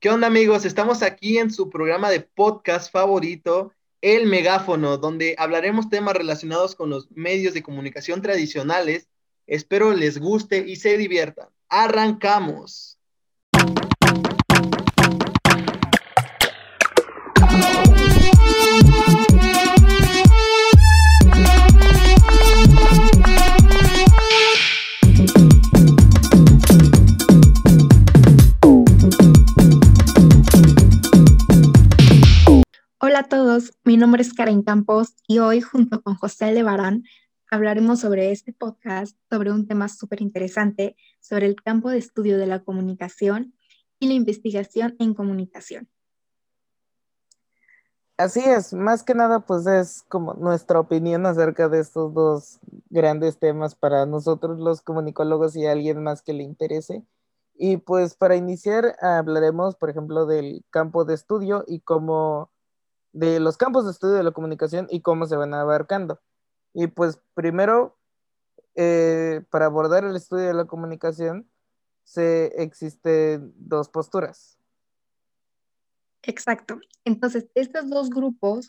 ¿Qué onda amigos? Estamos aquí en su programa de podcast favorito, El Megáfono, donde hablaremos temas relacionados con los medios de comunicación tradicionales. Espero les guste y se diviertan. Arrancamos. Nombre es Karen Campos y hoy junto con José Levarán hablaremos sobre este podcast, sobre un tema súper interesante, sobre el campo de estudio de la comunicación y la investigación en comunicación. Así es, más que nada pues es como nuestra opinión acerca de estos dos grandes temas para nosotros los comunicólogos y a alguien más que le interese. Y pues para iniciar hablaremos, por ejemplo, del campo de estudio y cómo de los campos de estudio de la comunicación y cómo se van abarcando. Y pues primero, eh, para abordar el estudio de la comunicación, se existen dos posturas. Exacto. Entonces, estos dos grupos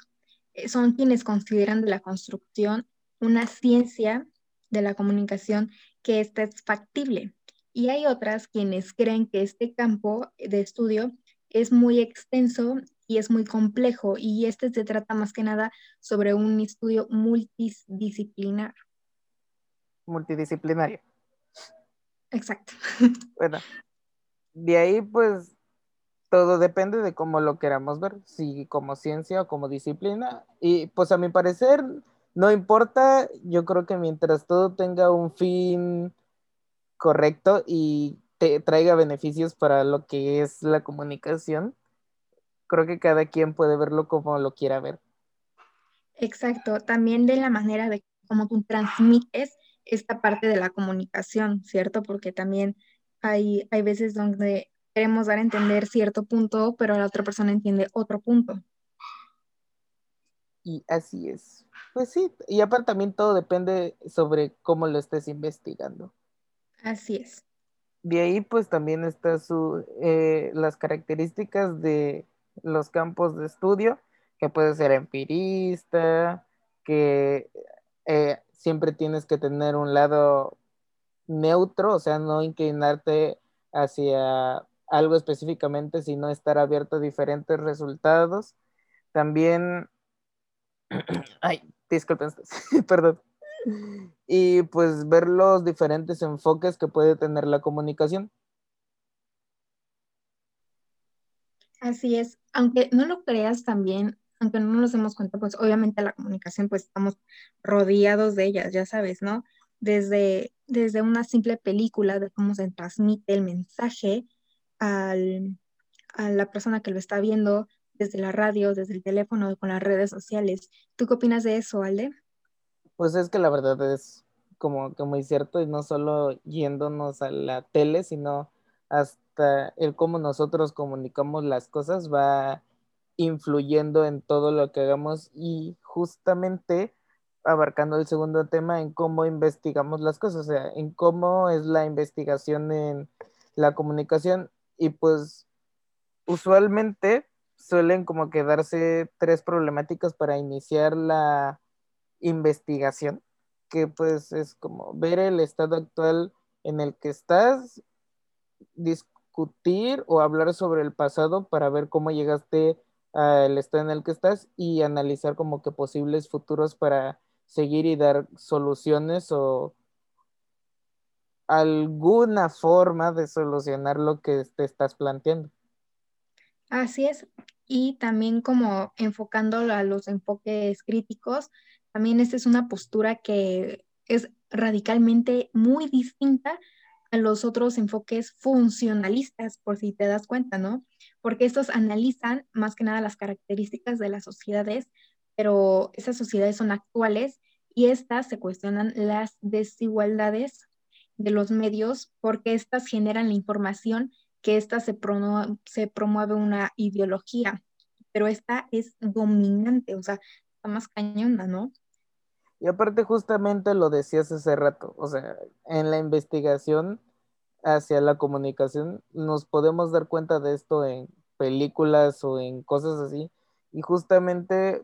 eh, son quienes consideran de la construcción una ciencia de la comunicación que esta es factible. Y hay otras quienes creen que este campo de estudio es muy extenso y es muy complejo y este se trata más que nada sobre un estudio multidisciplinar. Multidisciplinario. Exacto. Bueno, de ahí pues todo depende de cómo lo queramos ver, si como ciencia o como disciplina. Y pues a mi parecer no importa, yo creo que mientras todo tenga un fin correcto y te traiga beneficios para lo que es la comunicación, creo que cada quien puede verlo como lo quiera ver. Exacto, también de la manera de cómo tú transmites esta parte de la comunicación, ¿cierto? Porque también hay, hay veces donde queremos dar a entender cierto punto, pero la otra persona entiende otro punto. Y así es. Pues sí, y aparte también todo depende sobre cómo lo estés investigando. Así es. De ahí pues también está su, eh, las características de los campos de estudio, que puede ser empirista, que eh, siempre tienes que tener un lado neutro, o sea, no inclinarte hacia algo específicamente, sino estar abierto a diferentes resultados. También, ay, disculpen, perdón. Y pues ver los diferentes enfoques que puede tener la comunicación. Así es, aunque no lo creas también, aunque no nos demos cuenta, pues obviamente la comunicación, pues estamos rodeados de ellas, ya sabes, ¿no? Desde, desde una simple película de cómo se transmite el mensaje al, a la persona que lo está viendo, desde la radio, desde el teléfono, con las redes sociales. ¿Tú qué opinas de eso, Alde? Pues es que la verdad es como que muy cierto y no solo yéndonos a la tele, sino hasta el cómo nosotros comunicamos las cosas va influyendo en todo lo que hagamos y justamente abarcando el segundo tema en cómo investigamos las cosas, o sea, en cómo es la investigación en la comunicación y pues usualmente suelen como quedarse tres problemáticas para iniciar la investigación, que pues es como ver el estado actual en el que estás, discutir o hablar sobre el pasado para ver cómo llegaste al estado en el que estás y analizar como que posibles futuros para seguir y dar soluciones o alguna forma de solucionar lo que te estás planteando. Así es. Y también como enfocando a los enfoques críticos, también esta es una postura que es radicalmente muy distinta a los otros enfoques funcionalistas, por si te das cuenta, ¿no? Porque estos analizan más que nada las características de las sociedades, pero esas sociedades son actuales y estas se cuestionan las desigualdades de los medios porque estas generan la información que esta se, promueve una ideología, pero esta es dominante, o sea, está más cañona, ¿no? Y aparte justamente lo decías hace rato, o sea, en la investigación hacia la comunicación nos podemos dar cuenta de esto en películas o en cosas así. Y justamente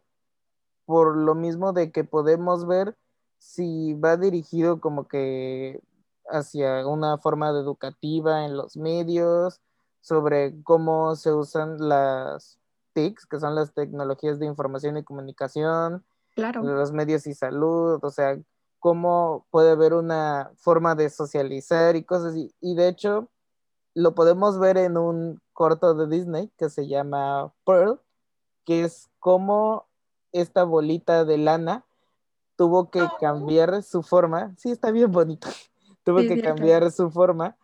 por lo mismo de que podemos ver si va dirigido como que hacia una forma de educativa en los medios, sobre cómo se usan las TICs, que son las tecnologías de información y comunicación, Claro, los medios y salud, o sea, cómo puede haber una forma de socializar y cosas así. Y de hecho, lo podemos ver en un corto de Disney que se llama Pearl, que es cómo esta bolita de lana tuvo que Oh. cambiar su forma. Sí, está bien bonito. tuvo Sí, que cierto. cambiar su forma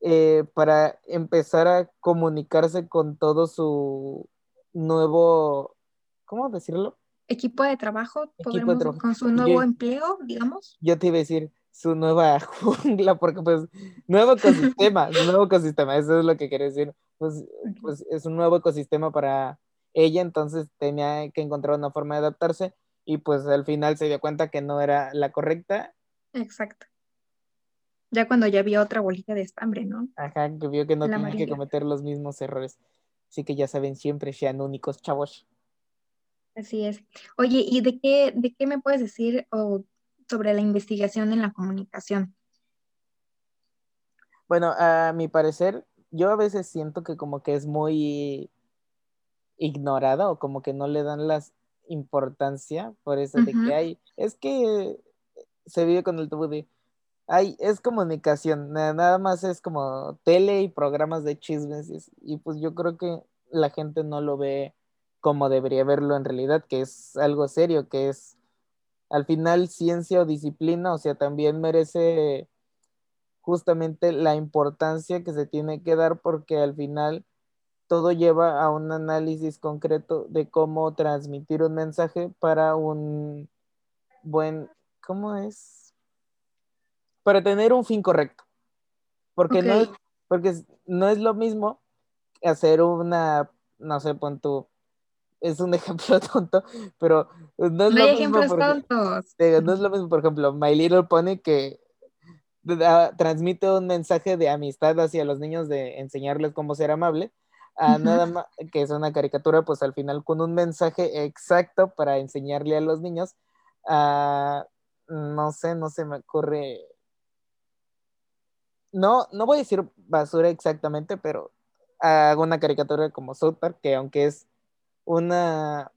eh, para empezar a comunicarse con todo su nuevo, ¿cómo decirlo? Equipo de trabajo, Equipo de podremos, trabajo. con su nuevo yo- empleo, digamos. Yo te iba a decir su nueva jungla, porque pues nuevo ecosistema, su nuevo ecosistema, eso es lo que quería decir. Pues, pues es un nuevo ecosistema para ella, entonces tenía que encontrar una forma de adaptarse y pues al final se dio cuenta que no era la correcta, Exacto. Ya cuando ya había otra bolita de estambre, ¿no? ajá, que vio que no El tenía que cometer los mismos errores. Así que ya saben, siempre sean únicos, chavos. Así es. Oye, ¿y de qué, de qué me puedes decir o, sobre la investigación en la comunicación? Bueno, a mi parecer, yo a veces siento que como que es muy ignorada o como que no le dan la importancia por eso de que hay, es que se vive con el tabú de, ay, es comunicación, na- nada más es como tele y programas de chismes y, y pues yo creo que la gente no lo ve como debería verlo en realidad, que es algo serio, que es al final ciencia o disciplina, o sea, también merece justamente la importancia que se tiene que dar porque al final todo lleva a un análisis concreto de cómo transmitir un mensaje para un buen, ¿cómo es? Para tener un fin correcto. Porque no es, porque no es lo mismo hacer una, no sé, pon tú, es un ejemplo tonto, pero no es No lo hay mismo ejemplos porque, tontos. No es lo mismo, por ejemplo, My Little Pony que da- transmite un mensaje de amistad hacia los niños de enseñarles cómo ser amable, a nada más que es una caricatura, pues al final con un mensaje exacto para enseñarle a los niños a, no sé, no se me ocurre, no, no voy a decir basura exactamente, pero hago una caricatura como South Park, que aunque es una,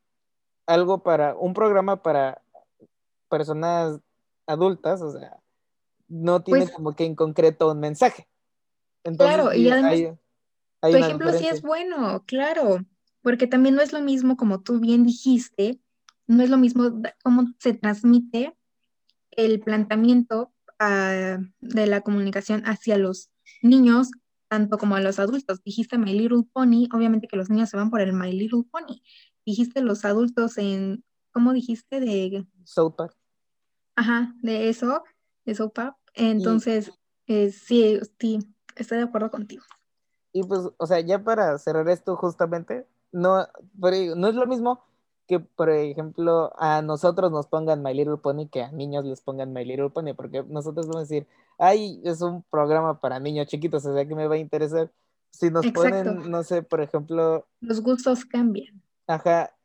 algo para, un programa para personas adultas, o sea, no tiene Pues como que en concreto un mensaje. Entonces claro, y además hay, hay tu una ejemplo sí es bueno, claro, porque también no es lo mismo, como tú bien dijiste, no es lo mismo cómo se transmite el planteamiento ah, de la comunicación hacia los niños, tanto como a los adultos. Dijiste My Little Pony, obviamente que los niños se van por el My Little Pony. Dijiste los adultos en, ¿cómo dijiste? De, South Park. ajá, de eso, de Soap Up. Y, Entonces, eh, sí, sí, estoy de acuerdo contigo. y pues, o sea, ya para cerrar esto justamente, no, pero no es lo mismo que, por ejemplo, a nosotros nos pongan My Little Pony que a niños les pongan My Little Pony, porque nosotros vamos a decir, ay, es un programa para niños chiquitos, o sea que me va a interesar. Si nos Exacto, ponen, no sé, por ejemplo, los gustos cambian. Ajá,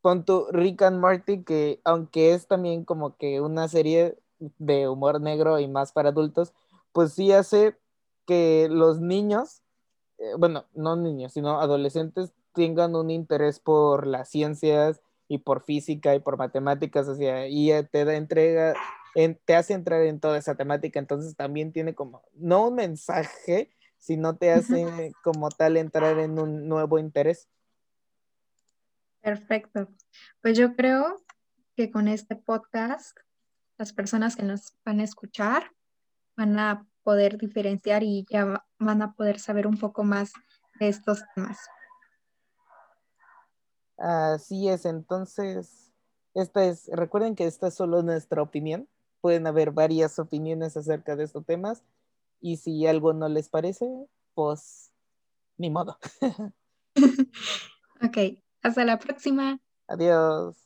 pon tu Rick and Morty, que aunque es también como que una serie de humor negro y más para adultos, pues sí hace que los niños, eh, bueno, no niños, sino adolescentes tengan un interés por las ciencias y por física y por matemáticas, o sea, y te da entrega, en- te hace entrar en toda esa temática, entonces también tiene como, no un mensaje, sino te hace como tal entrar en un nuevo interés. Perfecto. Pues yo creo que con este podcast, las personas que nos van a escuchar van a poder diferenciar y ya va- van a poder saber un poco más de estos temas. Así es, entonces, esta es, recuerden que esta es solo nuestra opinión. Pueden haber varias opiniones acerca de estos temas y si algo no les parece, pues ni modo. Ok, hasta la próxima. Adiós.